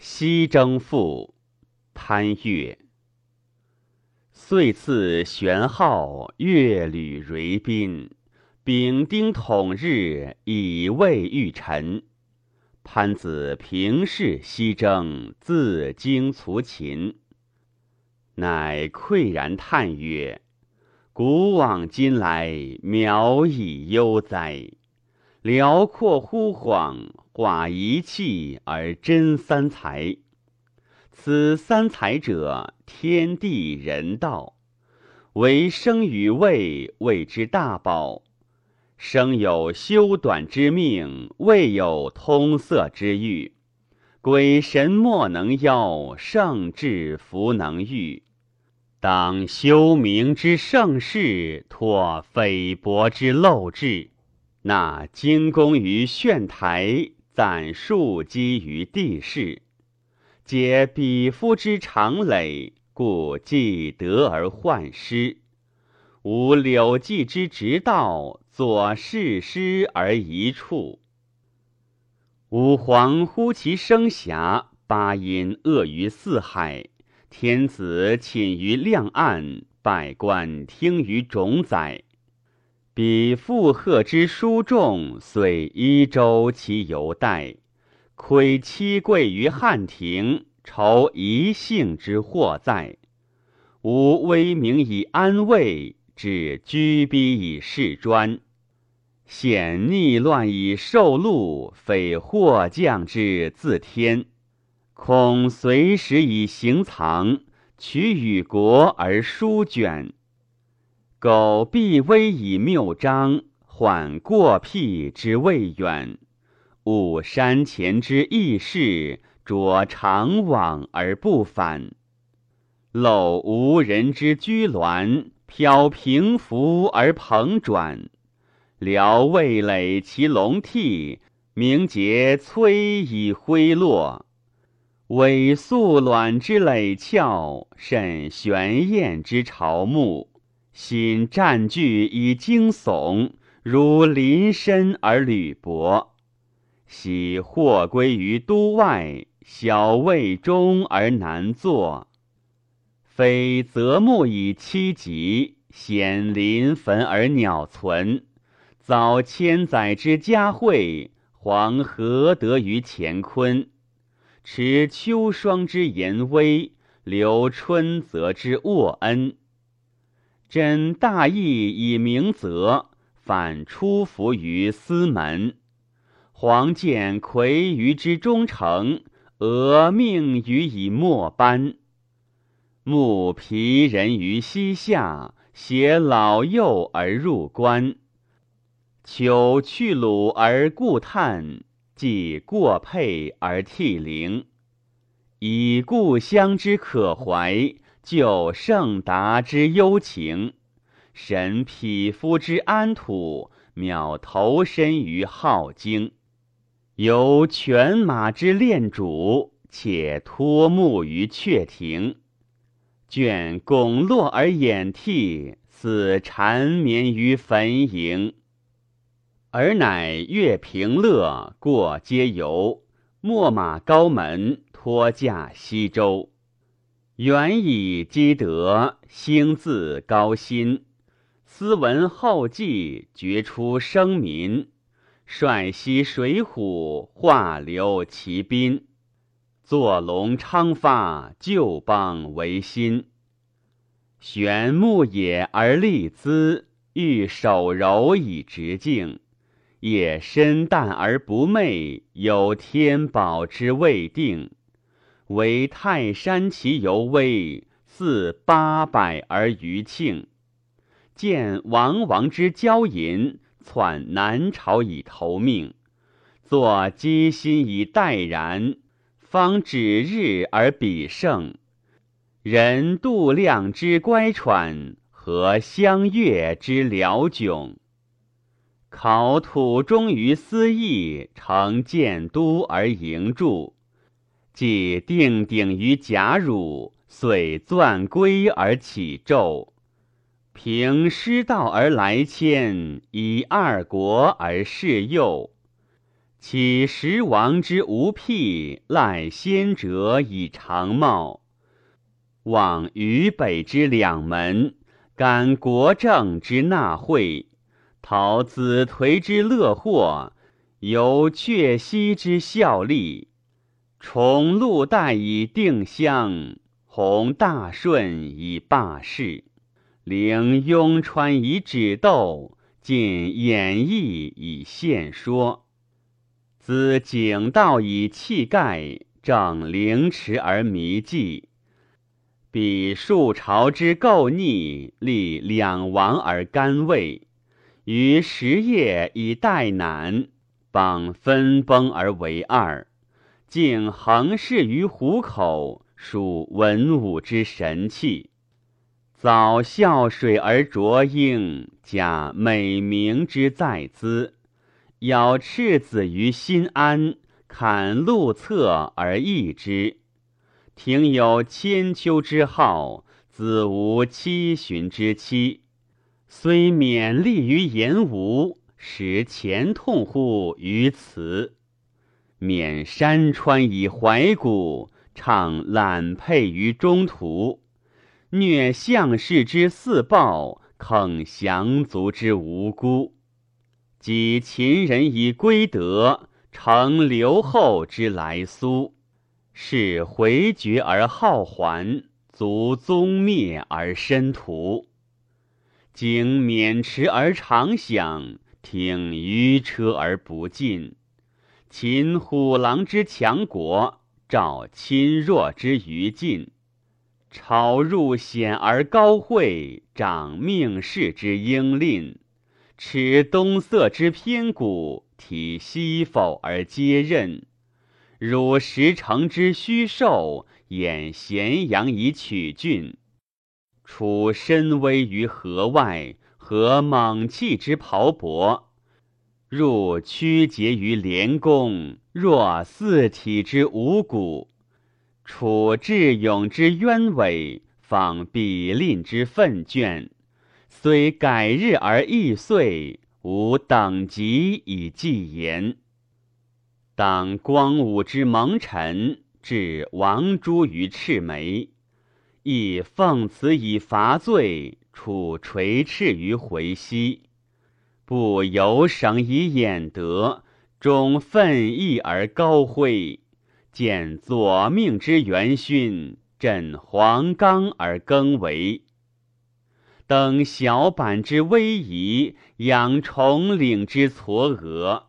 西征赋，潘岳。遂次玄号，乐履蕤宾。丙丁统日，以未遇臣。潘子平视西征，自京卒秦。乃喟然叹曰：“古往今来，渺矣悠哉！辽阔忽恍，寡一气而真三才。此三才者，天地人道。唯生与位，谓之大宝。生有修短之命，未有通塞之欲。鬼神莫能邀，圣智弗能御。当修明之盛世，拓菲薄之陋质。那精工于炫台，攒庶几于地势。皆彼夫之常累，故既得而患失。吾柳迹之直道。左视师而一处，吾皇乎其声遐，八音恶于四海，天子寝于亮岸，百官听于冢宰。彼负荷之书众，遂一周其犹待；窥七贵于汉庭，愁一姓之祸在。吾威名以安慰，至居逼以事专。现逆乱以受禄，匪祸降之自天，恐随时以行藏，取与国而书卷。苟必危以谬章，缓过辟之未远。吾山前之义士，着长往而不返。陋无人之居鸾，飘平浮而蓬转。辽未累其龙替，名节摧以挥落。委素卵之累翘，甚玄燕之朝暮。心占据以惊悚，如临深而履薄。喜或归于都外，小位中而难作。非择木以栖疾，险临坟而鸟存。早千载之佳惠，皇何得于乾坤？持秋霜之严威，留春泽之沃恩。朕大义以明则，反出伏于司门。黄见魁于之忠诚，俄命予以末班。牧疲人于膝下，携老幼而入关。求去鲁而故叹，既过沛而涕零。以故乡之可怀，就盛达之幽情。神匹夫之安土，渺投身于好经。由犬马之恋主，且托木于阙庭。倦拱落而掩涕，死缠绵于坟茔。尔乃乐平乐，过皆游；秣马高门，托驾西周。远以积德，兴自高辛。斯文后继，绝出生民。率西水浒，化流骑兵。坐龙昌发，旧邦维新。玄牧野而立姿，欲手柔以直径。也深淡而不昧，有天宝之未定。唯泰山其犹微，似八百而余庆。见王王之骄淫，篡南朝以投命。作积心以待然，方指日而比胜。人度量之乖舛，和相悦之辽迥。考土中于思义，成建都而营筑；既定鼎于甲汝，遂钻龟而起纣。凭师道而来迁，以二国而事右。岂时王之无辟，赖先哲以长茂。往渝北之两门，感国政之纳贿，讨子颓之乐祸，由阙西之效力。崇禄代以定襄，弘大顺以霸世，领雍川以止斗，尽演义以献说。资景道以气盖，正凌迟而弥济。彼数朝之构逆，立两王而甘位，于时业以待难，邦分崩而为二。竟横视于虎口，属文武之神器。早孝水而濯缨，假美名之在兹。咬赤子于心安，砍路侧而易之。庭有千秋之好，子无七旬之期。虽勉励于言无，实前痛乎于辞。免山川以怀古，唱揽佩于中途；虐项氏之四暴，坑降卒之无辜。及秦人以归德，成留后之来苏；是回绝而好还，卒宗灭而身屠。经免驰而常享，听舆车而不进。秦虎狼之强国，赵亲弱之余尽；朝入险而高会，长命世之英吝；持东塞之偏谷，体西否而接任；汝石城之虚寿，掩咸阳以取郡；处身危于河外，和猛气之磅礴。入屈节于连公，若四体之五谷；处智勇之渊伟，仿比吝之奋卷。虽改日而易岁，无等级以计言。当光武之蒙尘，置王朱于赤眉；亦奉辞以伐罪，处垂翅于回西。不由省以掩德，终奋毅而高辉；见左命之元勋，振黄冈而更为。登小板之威仪，仰重岭之嵯峨。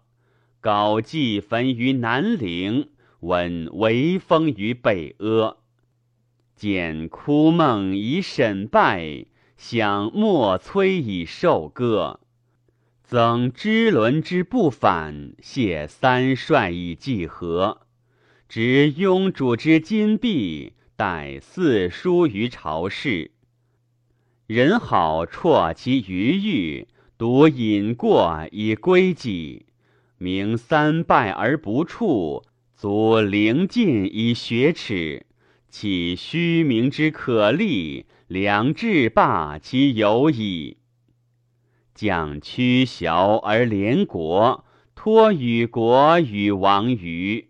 高祭坟于南陵，闻微风于北阿。见枯梦以审拜，想莫摧以受歌。曾知伦之不反，谢三帅以济和；执雍主之金币，待四书于朝事。人好辍其余欲，独饮过以归己。名三拜而不处，足灵尽以学耻。岂虚名之可立？良治罢其有矣。将屈淆而连国，托与国与王于；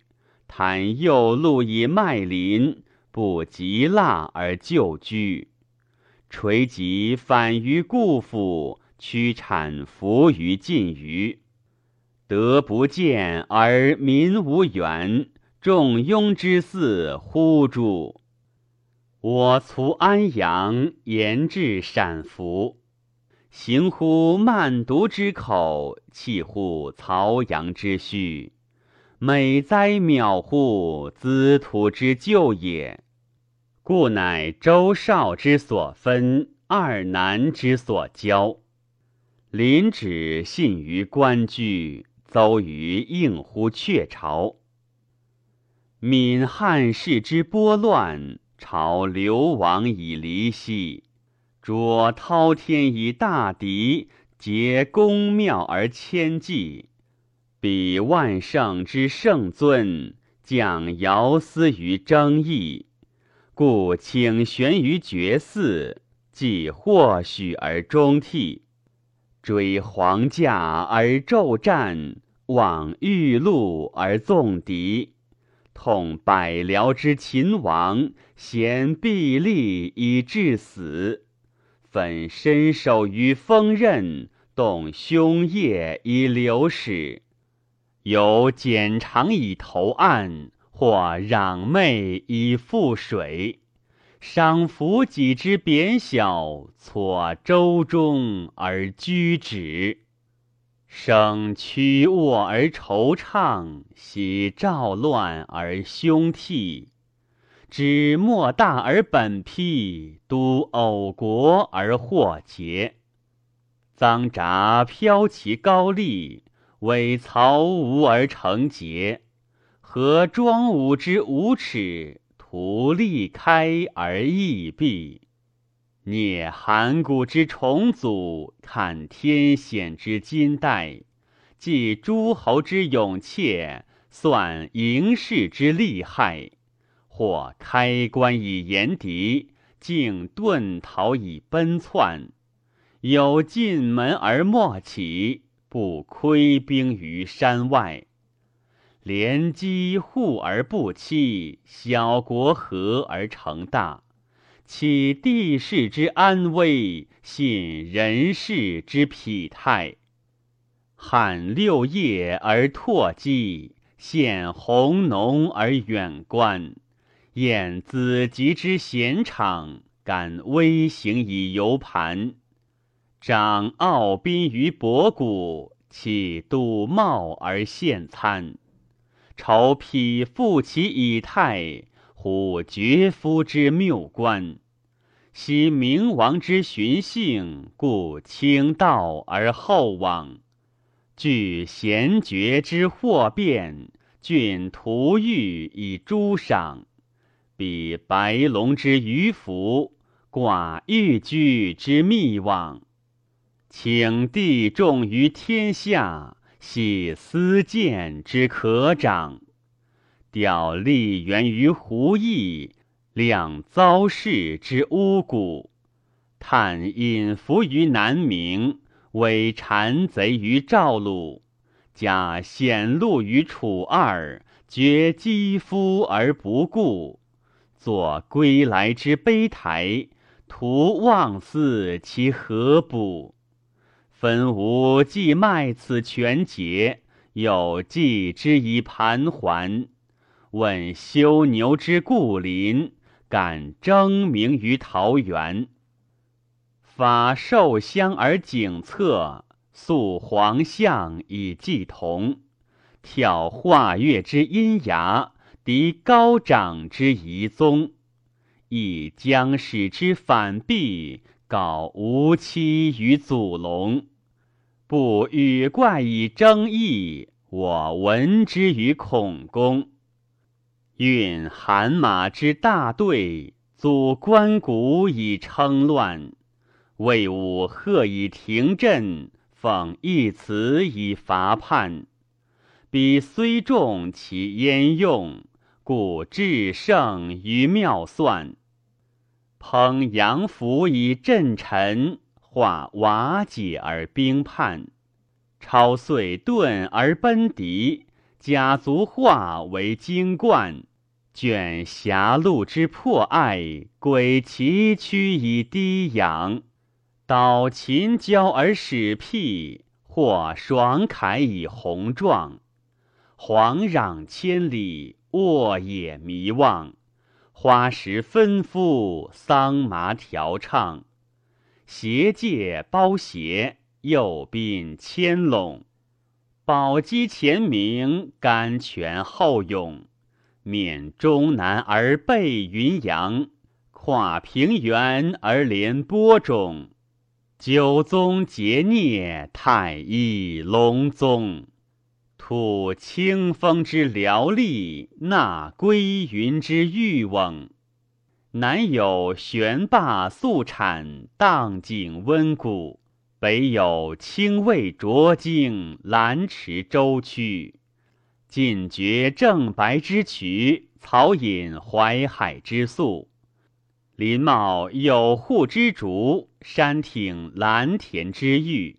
袒右路以麦林，不及腊而就居。垂棘反于故府，屈产服于晋于。德不见而民无远，众庸之嗣呼诸。我卒安阳，言至陕服。行乎慢读之口，气乎曹阳之墟。美哉渺乎兹土之旧也！故乃周少之所分，二南之所交。临止信于官居，邹于应乎阙巢。闽汉室之拨乱，朝流亡以离兮。卓滔天以大敌，结宫庙而千计。比万圣之圣尊，降尧司于争议。故请悬于绝嗣，既或许而中替。追皇驾而骤战，往玉鹿而纵敌，痛百僚之秦王，嫌臂力以致死。奋身首于锋刃，动胸腋以流矢。有剪长以投岸，或攘媚以覆水。赏服己之贬小，错舟中而居止。生屈卧而惆怅，喜兆乱而凶涕。知莫大而本披，都偶国而祸结。臧札飘其高丽，伪曹吴而成节。何庄武之无耻，图利开而易闭。聂函谷之重祖，看天险之金代，记诸侯之勇怯，算嬴氏之利害。或开关以严敌，竟遁逃以奔窜。有进门而莫起，不窥兵于山外。连击户而不欺，小国和而成大。岂地势之安危，信人事之匹态。罕六业而拓基，献弘农而远观。宴子集之闲场，敢微行以游盘。长傲宾于博谷，岂笃茂而献餐。愁匹复其以态，虎绝夫之谬观，昔明王之循性，故轻道而后往；据贤绝之祸变，郡图欲以诛赏；比白龙之鱼凫，寡玉居之密望。请地重于天下，系私见之可长。吊力源于狐疫，量遭事之巫蛊；叹隐伏于南冥，为谗贼于赵鲁；假显露于楚二，绝肌肤而不顾；作归来之碑台，徒妄思其何补？分吾既卖此全节，有计之以盘桓。问修牛之故林，敢争名于桃源。发寿香而景侧，塑黄象以祭同。跳画月之阴崖，敌高长之遗宗。亦将使之反避，告无期于祖龙。不与怪以争议，我闻之于孔公。运韩马之大队，阻关谷以称乱；魏武贺以停阵，奉一辞以伐叛。彼虽重其焉用，故至胜于妙算。烹阳符以镇臣，化瓦解而兵叛。超遂遁而奔敌，甲卒化为荆冠。卷狭路之破隘，鬼崎岖以低仰；导秦交而使辟，或爽凯以宏壮。惶攘千里，沃野弥望。花石纷夫，桑麻调畅。斜界包斜，右宾牵拢。宝鸡前明，甘泉后涌。免中南而背云阳，跨平原而连播种。九宗结孽，太一隆宗。吐清风之辽丽，纳归云之玉瓮。南有悬灞素产，荡景温谷；北有清渭浊泾，兰池舟曲。尽绝正白之渠，草饮淮海之粟。林茂有户之竹，山挺蓝田之玉。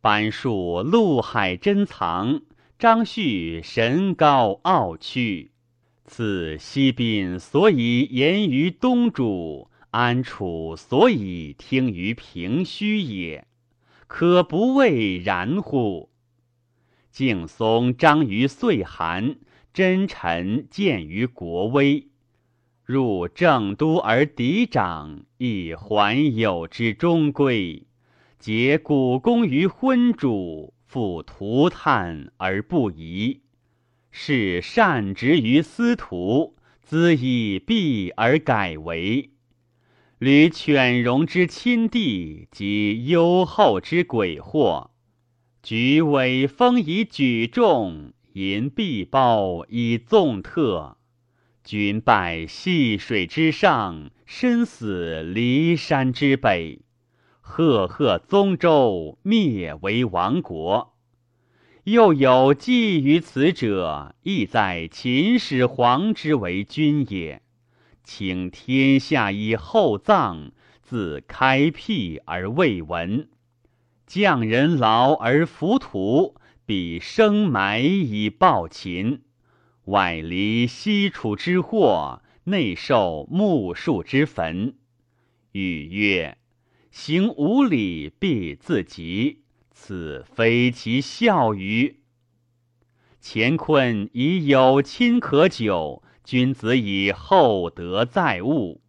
班树陆海珍藏，张旭神高傲屈，此西宾所以言于东主，安楚所以听于平虚也，可不谓然乎？敬松张于岁寒，真臣见于国威。入正都而嫡长，亦还有之中规；结古功于昏主，复涂炭而不移。是善执于司徒，兹以弊而改为。履犬戎之亲弟，及优厚之鬼祸，举尾风以举重，银币包以纵特。君拜细水之上，身死骊山之北。赫赫宗周，灭为亡国。又有寄于此者，亦在秦始皇之为君也。请天下以厚葬，自开辟而未闻。匠人劳而浮屠，比生埋以报秦。外离西楚之祸，内受木树之坟。语曰：“行无礼，必自极。此非其孝于。”乾坤以有亲可久，君子以厚德载物。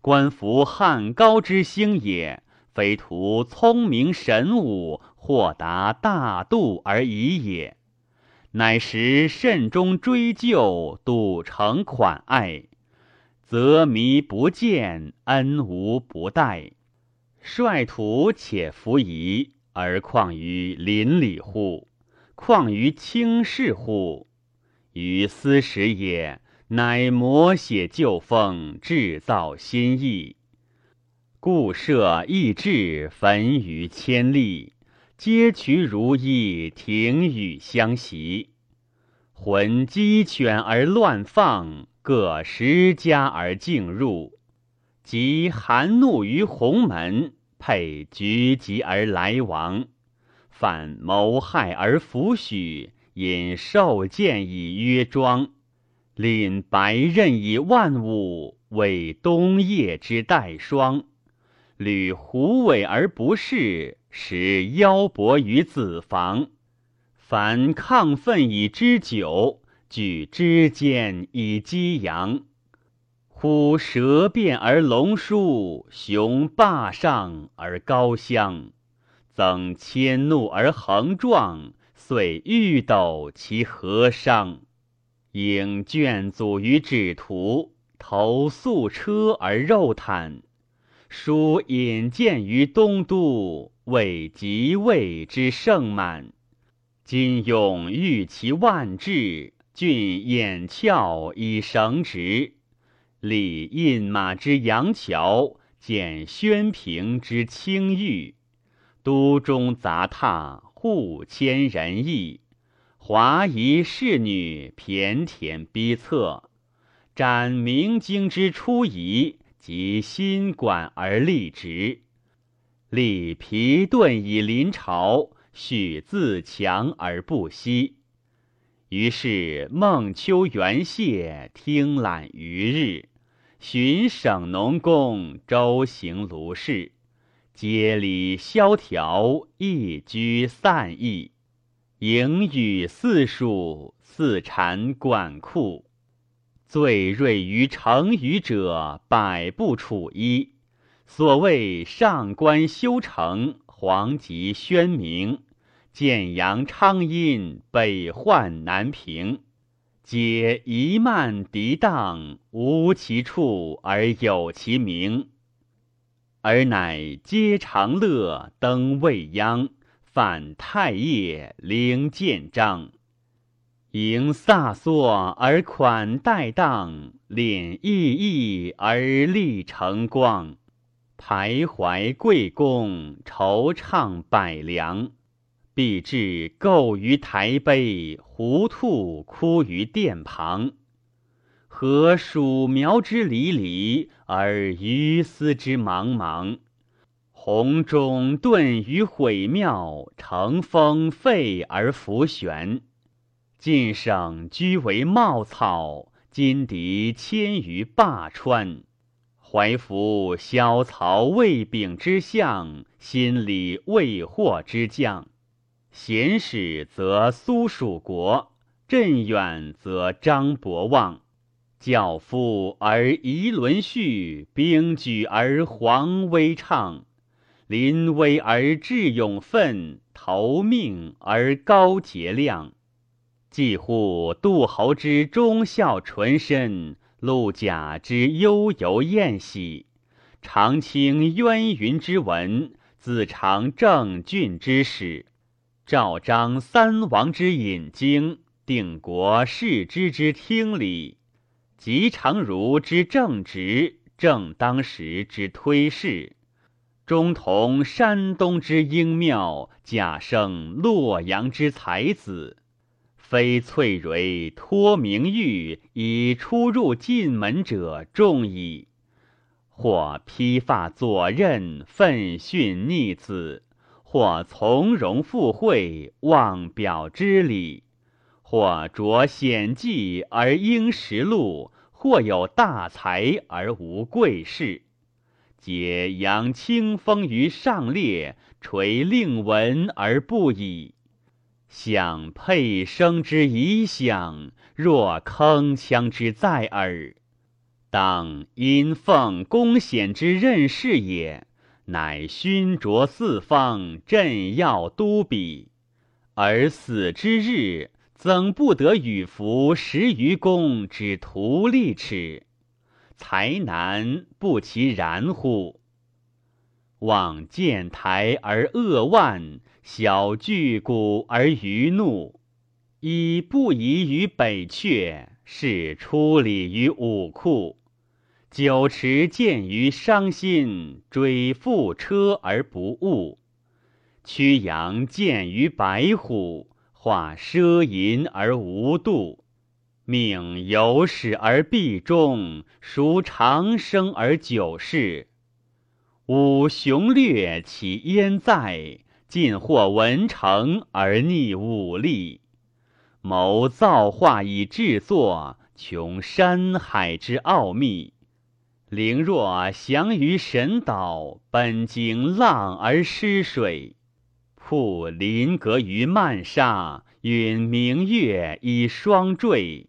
观夫汉高之兴也，非图聪明神武、豁达大度而已也。乃时慎终追究，笃诚款爱，则弥不见，恩无不待。率土且弗夷，而况于邻里乎？况于轻视乎？于斯时也，乃摹写旧风，制造新意，故设义志，焚于千里。皆渠如意，庭宇相袭。魂鸡犬而乱放，各十家而竞入。即含怒于鸿门，配局吉而来往。反谋害而弗许，引受见以约庄。领白刃以万物，为冬夜之代霜。履狐尾而不是。使腰帛于子房，凡亢奋以知酒，举之间以激扬。虎蛇变而龙舒，熊霸上而高香。增迁怒而横壮，遂欲斗其何伤？应卷祖于纸图，投素车而肉坦。书引荐于东都。为即位之盛满，今用欲其万志，郡眼翘以绳直，立印马之阳桥，见宣平之清玉，都中杂沓，户谦仁义，华夷侍女，骈田逼策，展明经之初仪，及新馆而立直。立皮顿以临朝，许自强而不息。于是孟秋、元谢听览余日，巡省农工，周行卢氏，皆礼萧条，一居散逸。盈语四数，四禅管库。最锐于成语者，百步处一。所谓上官修成，黄极宣明，建阳昌阴，北患南平，皆一慢涤荡，无其处而有其名。而乃皆长乐，登未央，反太液，领建章，迎飒缩而款待当，敛逸逸而立成光。徘徊贵宫，惆怅百良，必至构于台碑，胡兔哭于殿旁。何黍苗之离离，而鱼斯之茫茫？洪钟顿于毁庙，乘风废而浮悬。晋省居为茂草，金敌迁于霸川。怀服萧曹魏丙之相，心里魏霍之将。贤使则苏蜀国，镇远则张伯望。教父而夷伦序，兵举而黄威畅，临危而智勇奋，投命而高节亮。几乎杜侯之忠孝纯深。陆贾之悠游宴喜，常清渊云之文，子长正郡之史，赵章三王之引经，定国世之之听礼，吉常如之正直，正当时之推事，中同山东之英妙，贾胜洛阳之才子。非翠蕊托名誉以出入进门者众矣，或披发左衽，奋训逆子；或从容附会，忘表之礼；或着险计而应实禄；或有大才而无贵士，皆扬清风于上列，垂令闻而不已。想佩声之以响，若铿锵之在耳。当因奉公显之任事也，乃勋卓四方，镇要都比。而死之日，怎不得与服十余公之徒利齿？才难不其然乎？望见台而扼腕。小巨鼓而余怒，以不宜于北阙，是出礼于武库。酒池见于伤心，追覆车而不误。曲阳见于白虎，化奢淫而无度。命有始而必终，孰长生而久逝？吾雄略其焉在？尽获文成而逆武力，谋造化以制作，穷山海之奥秘。灵若降于神岛，本经浪而失水。瀑临阁于漫沙，允明月以双坠。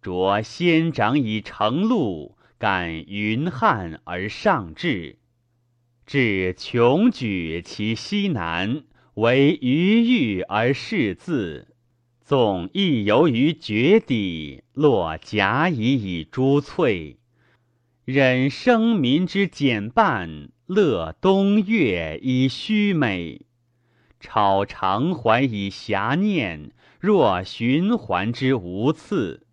着仙掌以成露，感云汉而上至。至穷举其西南，为余欲而视字，纵亦游于绝底，落甲乙以珠翠。忍生民之减半，乐东岳以虚美。超常怀以遐念，若循环之无次。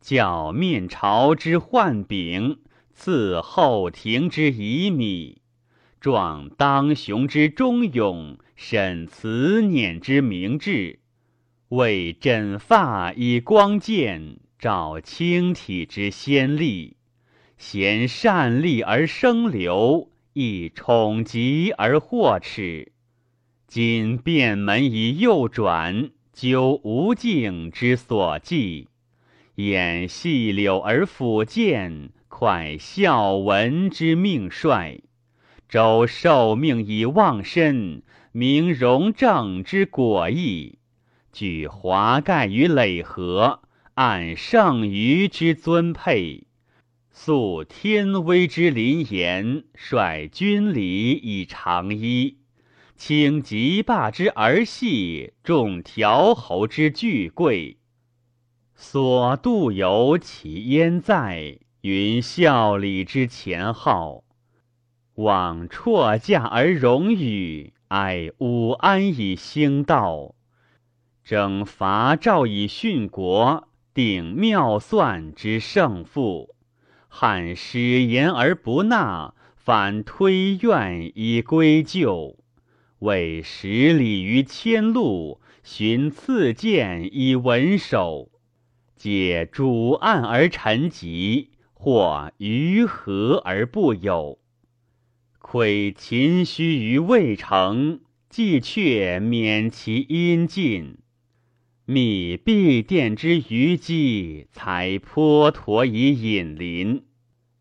教面朝之幻柄，赐后庭之遗米。壮当雄之忠勇，审慈辇之明志，为枕发以光剑，照清体之先例，贤善利而生流，亦宠极而获耻。今变门以右转，究无尽之所寄，掩细柳而抚剑，快孝文之命帅。周受命以忘身，明荣正之果意，举华盖于累河，按圣虞之尊佩，肃天威之林严，率军礼以长揖，轻极霸之儿戏，重条侯之巨贵，所度游其焉在？云孝礼之前号。往辍驾而荣与，哀武安以兴道；征伐赵以殉国，定妙算之胜负。汉使言而不纳，反推怨以归咎。为十里于千路，寻赐剑以文守。解主案而臣疾，或于和而不有。窥秦虚于渭城，既却免其阴尽。密必殿之余迹，才颇陀以隐临。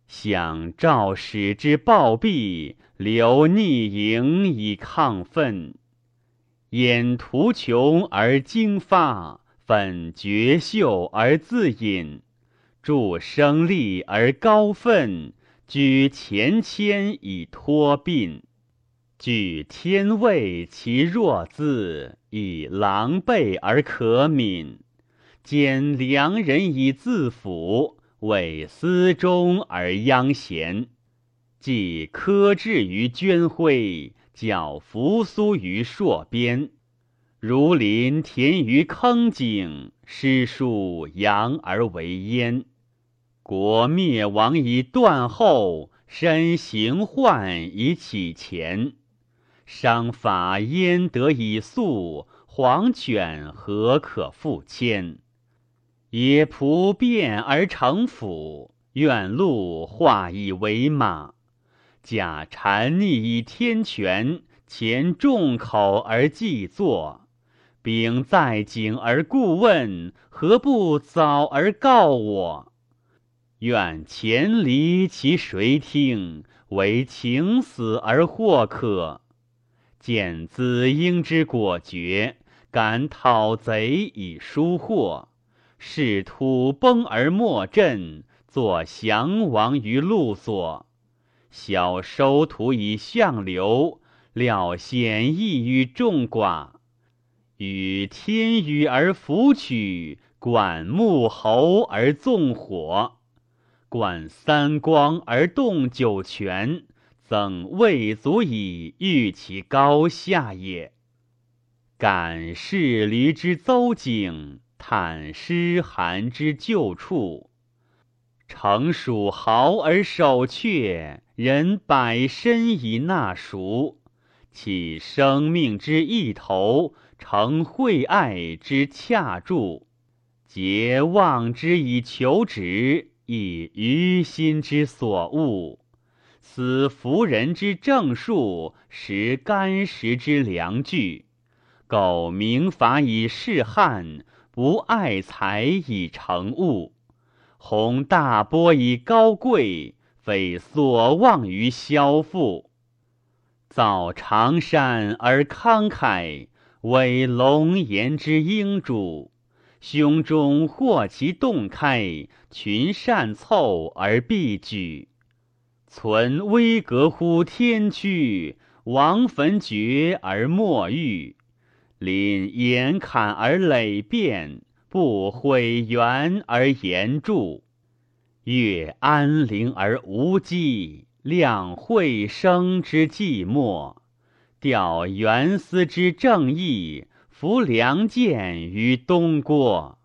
想赵使之暴毙，留逆营以亢奋。掩图穷而经发，粉绝秀而自隐，助生力而高愤，居前谦以托殡。举天位其弱自，以狼狈而可悯；兼良人以自辅，为私中而殃贤。既科至于捐徽，教扶苏于朔边，如临田于坑井，诗书扬而为焉。国灭亡以断后，身行患以启前。商法焉得以速？黄犬何可复迁？野仆变而成府，愿鹿化以为马。假谗逆以天权，前众口而祭作。秉在井而故问，何不早而告我？愿前离其谁听？为情死而或可。见子婴之果决，敢讨贼以疏祸；视土崩而莫振，作降亡于路所。小收徒以相流，料险易于众寡。与天宇而弗取，管木侯而纵火，管三光而动九泉。曾未足以喻其高下也。感视驴之邹景，叹诗寒之旧处。成属豪而守阙，人百身以纳赎。其生命之一头，成惠爱之恰助。结望之以求职，以于心之所恶。此服人之正数，食干食之良具。苟明法以示汉，无爱财以成物。弘大波以高贵，非所望于萧父。造长山而慷慨，为龙颜之英主。胸中获其洞开，群善凑而必举。存危格乎天躯，亡坟绝而莫遇。临严坎而累变，不毁原而言著。越安陵而无迹，量会生之寂寞。调元思之正义，扶良剑于东郭。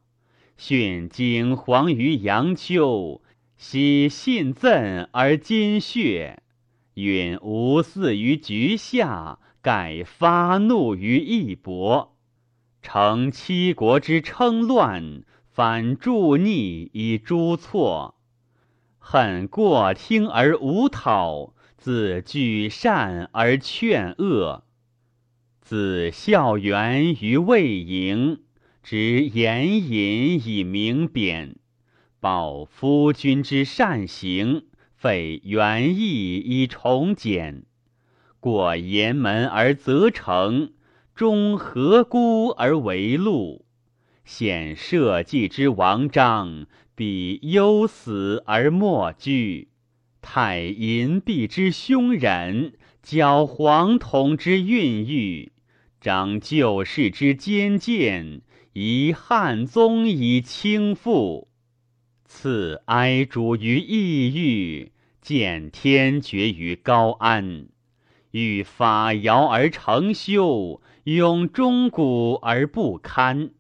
训景皇于阳丘。昔信赠而今血，允无嗣于局下，盖发怒于一搏，成七国之称乱，反助逆以诛错，恨过听而无讨，自举善而劝恶，自孝元于魏营，执言隐以明贬。报夫君之善行，废原意以重简；过严门而则成，终何辜而为禄？显社稷之王章，彼忧死而莫惧；太淫蔽之凶忍，矫黄统之孕育，彰旧世之坚谏，以汉宗以倾覆。赐哀主于异域，见天绝于高安。欲法尧而成修，永钟鼓而不堪。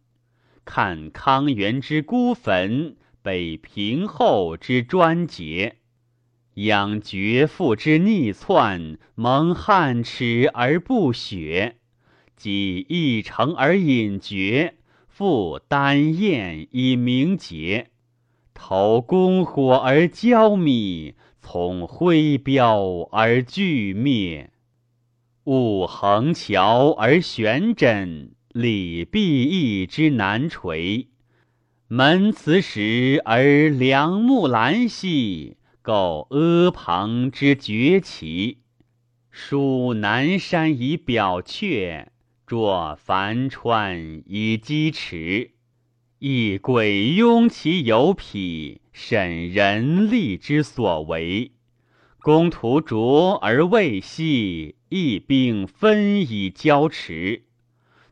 看康元之孤坟，北平后之专节，养绝父之逆篡，蒙汉耻而不雪。即一城而隐绝，复丹燕以明节。投公火而焦弭，从灰标而俱灭。务横桥而悬枕，礼毕义之难垂。门此时而良木兰兮，构阿房之绝奇。属南山以表阙，作樊川以击池。亦鬼拥其有匹，审人力之所为。公图卓而未细，一兵分以交持。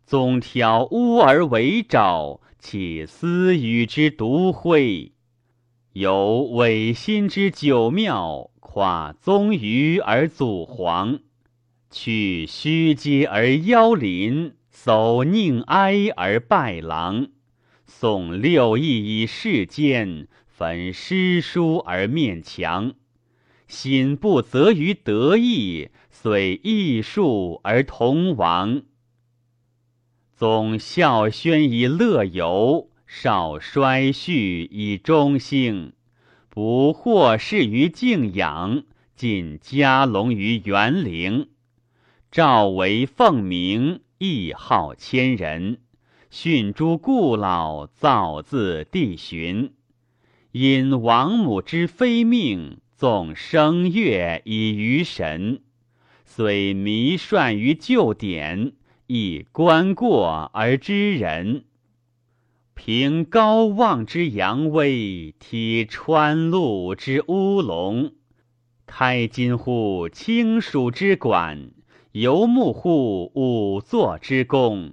总挑乌而为爪。岂思与之独会？有违心之九妙，跨宗隅而祖皇，去虚阶而邀邻，叟宁哀而拜郎，诵六艺以世间，焚诗书而面墙。心不择于得意，遂艺术而同亡。总孝宣以乐游，少衰恤以忠兴，不惑事于敬仰，尽家隆于园陵。赵为凤鸣，亦号千人。训诸故老，造自地寻。因王母之非命，纵声乐以娱神，虽迷涮于旧典。以观过而知人，凭高望之扬威，体川陆之乌龙，开金户清暑之馆，游牧户五座之宫，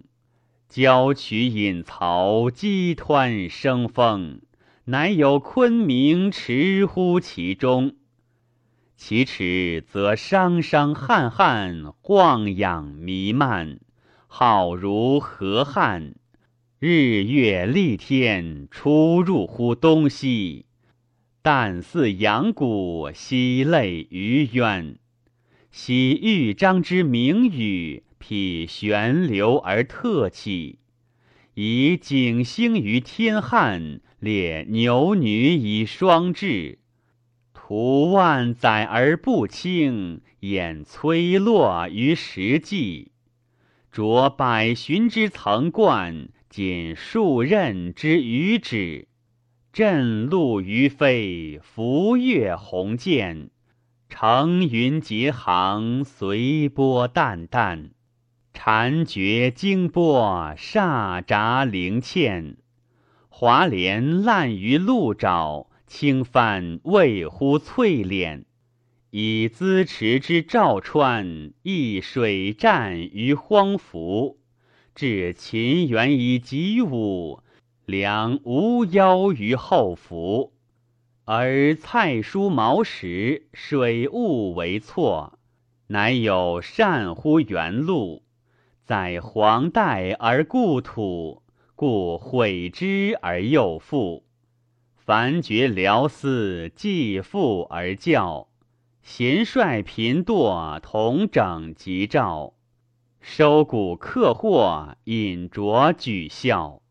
交曲引曹，激湍生风，乃有昆明驰乎其中。其池则商商汉汉，晃仰弥漫。好如河汉，日月丽天，出入乎东西。但似阳谷，兮类于渊。昔豫章之名语，披玄流而特气，以景星于天汉，列牛女以双至。图万载而不清，掩摧落于石际。着百寻之层冠，仅数仞之余止。振鹿于飞，浮越鸿渐。乘云结航，随波淡淡。禅绝惊波，煞札灵嵌。华莲烂于鹿爪，轻帆未乎翠敛。以资池之赵川，一水战于荒服；至秦原以及武，良无夭于后服。而蔡书毛石，水物为错，乃有善乎原路，在黄代而故土，故毁之而又复。凡绝辽思，继复而教。贤率贫惰，同整吉兆；收谷克货，引浊举孝。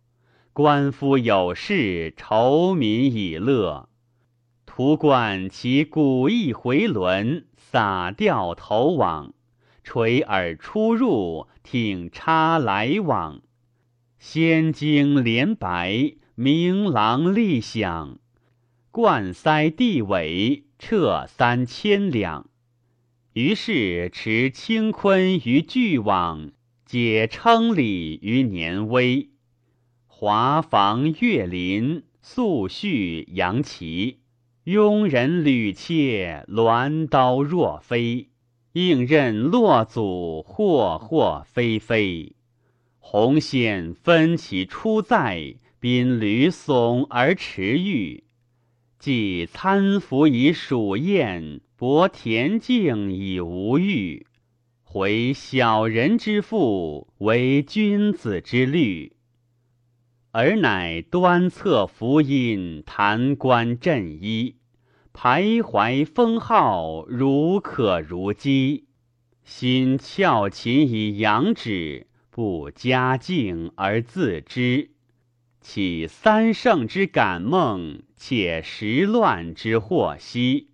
官夫有事，愁民以乐。徒观其古意回轮，洒掉头往，垂耳出入，挺插来往。仙经连白，明朗立响。冠塞地尾。撤三千两，于是持清坤于巨网，解称礼于年微。华房月林，素序扬旗，庸人履妾，鸾刀若飞。应任落祖，祸祸非非。红线分其出在，宾履耸而驰玉。既参服以属宴，博田径以无欲。回小人之腹，为君子之虑。尔乃端侧福音，弹冠振衣，徘徊风号，如可如鸡。心翘琴以扬止，不嘉敬而自知。起三圣之感梦，且时乱之祸兮。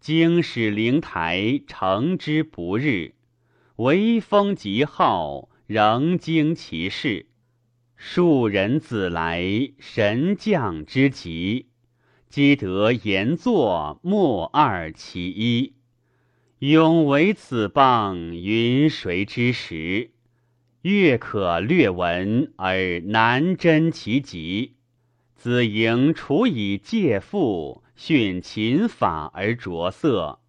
经史灵台，成之不日。为风极号，仍经其事。庶人子来，神将之极。积得言作，莫二其一。永为此谤，云谁之时？月可略闻，而难真其极。子营处以借父，训秦法而着色；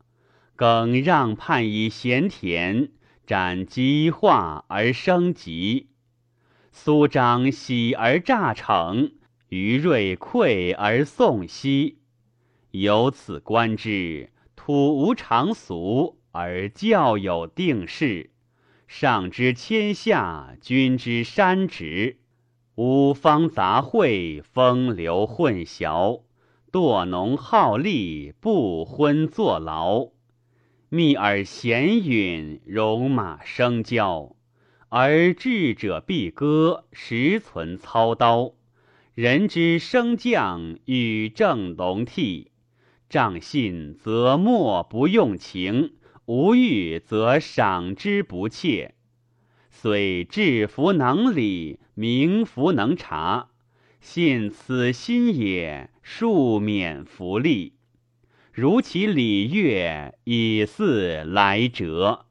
耿让叛以贤田，斩激化而生疾。苏张喜而诈逞。于瑞溃而送息，由此观之，土无常俗，而教有定势。上知天下，君之山直。五方杂会，风流混淆，惰农好利，不婚坐牢。密而闲允，戎马生交，而智者必歌，实存操刀。人之升降，与正龙替；仗信则莫不用情，无欲则赏之不切。虽智弗能理，明弗能察，信此心也，庶免福利。如其礼乐，以俟来者。